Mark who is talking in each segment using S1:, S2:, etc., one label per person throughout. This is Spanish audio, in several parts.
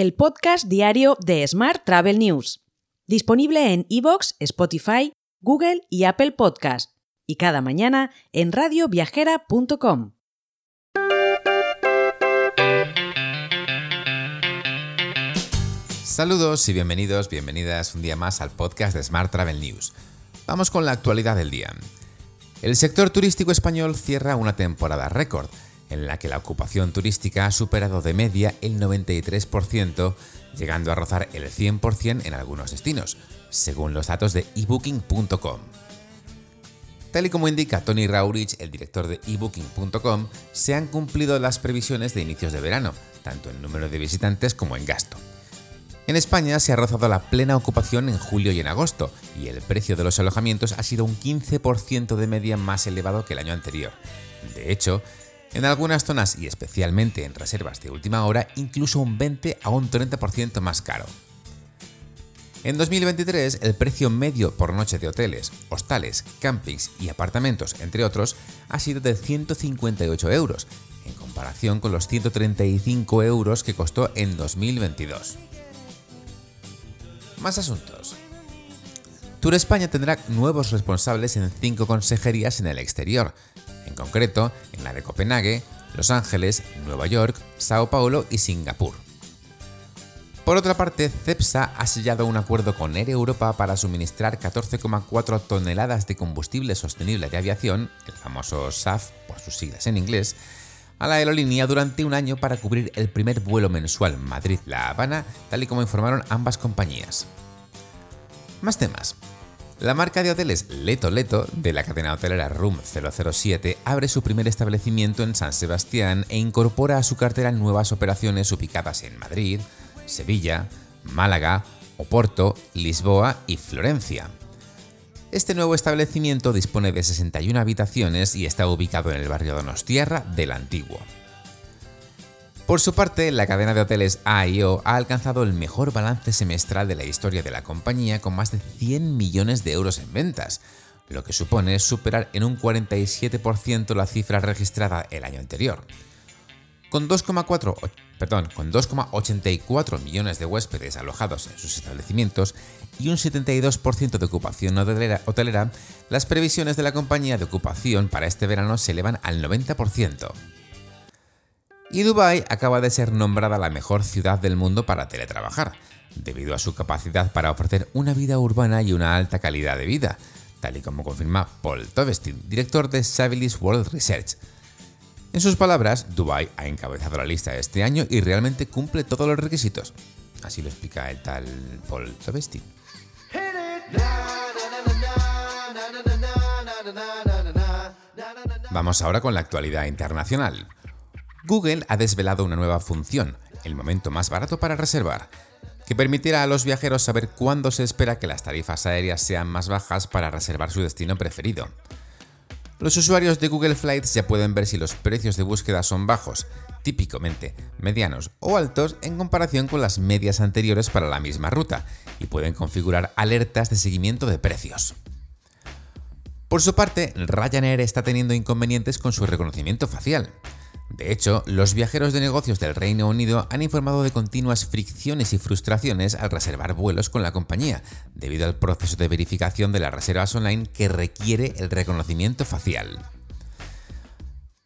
S1: el podcast diario de Smart Travel News, disponible en iVoox, Spotify, Google y Apple Podcast, y cada mañana en radioviajera.com.
S2: Saludos y bienvenidos, bienvenidas un día más al podcast de Smart Travel News. Vamos con la actualidad del día. El sector turístico español cierra una temporada récord, en la que la ocupación turística ha superado de media el 93%, llegando a rozar el 100% en algunos destinos, según los datos de ebooking.com. Tal y como indica Tony Raurich, el director de ebooking.com, se han cumplido las previsiones de inicios de verano, tanto en número de visitantes como en gasto. En España se ha rozado la plena ocupación en julio y en agosto, y el precio de los alojamientos ha sido un 15% de media más elevado que el año anterior. De hecho, en algunas zonas y especialmente en reservas de última hora, incluso un 20 a un 30% más caro. En 2023, el precio medio por noche de hoteles, hostales, campings y apartamentos, entre otros, ha sido de 158 euros, en comparación con los 135 euros que costó en 2022. Más asuntos. Tour España tendrá nuevos responsables en cinco consejerías en el exterior, concreto en la de Copenhague, Los Ángeles, Nueva York, Sao Paulo y Singapur. Por otra parte, CEPSA ha sellado un acuerdo con Air Europa para suministrar 14,4 toneladas de combustible sostenible de aviación, el famoso SAF por sus siglas en inglés, a la aerolínea durante un año para cubrir el primer vuelo mensual Madrid-La Habana, tal y como informaron ambas compañías. Más temas. La marca de hoteles Leto Leto, de la cadena hotelera Room 007, abre su primer establecimiento en San Sebastián e incorpora a su cartera nuevas operaciones ubicadas en Madrid, Sevilla, Málaga, Oporto, Lisboa y Florencia. Este nuevo establecimiento dispone de 61 habitaciones y está ubicado en el barrio Donostiarra del Antiguo. Por su parte, la cadena de hoteles AIO ha alcanzado el mejor balance semestral de la historia de la compañía con más de 100 millones de euros en ventas, lo que supone superar en un 47% la cifra registrada el año anterior. Con 2,4 perdón, con 2,84 millones de huéspedes alojados en sus establecimientos y un 72% de ocupación hotelera, las previsiones de la compañía de ocupación para este verano se elevan al 90%. Y Dubái acaba de ser nombrada la mejor ciudad del mundo para teletrabajar, debido a su capacidad para ofrecer una vida urbana y una alta calidad de vida, tal y como confirma Paul Tovestin, director de Sabilis World Research, en sus palabras, Dubai ha encabezado la lista este año y realmente cumple todos los requisitos. Así lo explica el tal Paul Travesti. Vamos ahora con la actualidad internacional. Google ha desvelado una nueva función, el momento más barato para reservar, que permitirá a los viajeros saber cuándo se espera que las tarifas aéreas sean más bajas para reservar su destino preferido. Los usuarios de Google Flights ya pueden ver si los precios de búsqueda son bajos, típicamente medianos o altos en comparación con las medias anteriores para la misma ruta, y pueden configurar alertas de seguimiento de precios. Por su parte, Ryanair está teniendo inconvenientes con su reconocimiento facial. De hecho, los viajeros de negocios del Reino Unido han informado de continuas fricciones y frustraciones al reservar vuelos con la compañía, debido al proceso de verificación de las reservas online que requiere el reconocimiento facial.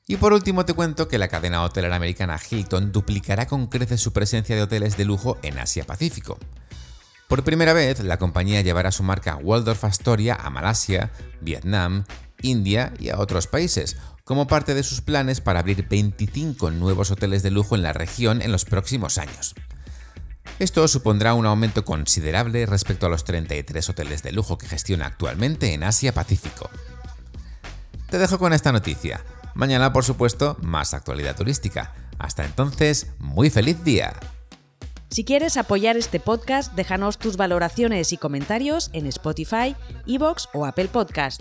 S2: Y por último te cuento que la cadena hotelera americana Hilton duplicará con creces su presencia de hoteles de lujo en Asia-Pacífico. Por primera vez, la compañía llevará su marca Waldorf Astoria a Malasia, Vietnam, India y a otros países, como parte de sus planes para abrir 25 nuevos hoteles de lujo en la región en los próximos años. Esto supondrá un aumento considerable respecto a los 33 hoteles de lujo que gestiona actualmente en Asia-Pacífico. Te dejo con esta noticia. Mañana, por supuesto, más actualidad turística. Hasta entonces, muy feliz día.
S1: Si quieres apoyar este podcast, déjanos tus valoraciones y comentarios en Spotify, Evox o Apple Podcast.